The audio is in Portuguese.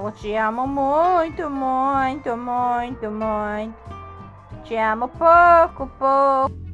Eu te amo muito, muito, muito, muito. Te amo pouco, pouco.